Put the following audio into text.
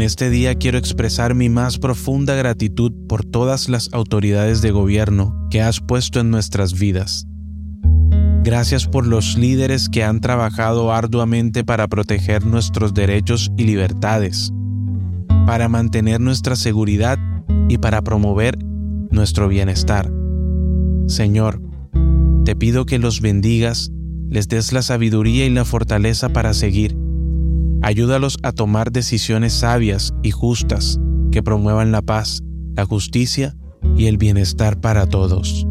este día quiero expresar mi más profunda gratitud por todas las autoridades de gobierno que has puesto en nuestras vidas. Gracias por los líderes que han trabajado arduamente para proteger nuestros derechos y libertades, para mantener nuestra seguridad y para promover nuestro bienestar. Señor, te pido que los bendigas, les des la sabiduría y la fortaleza para seguir Ayúdalos a tomar decisiones sabias y justas que promuevan la paz, la justicia y el bienestar para todos.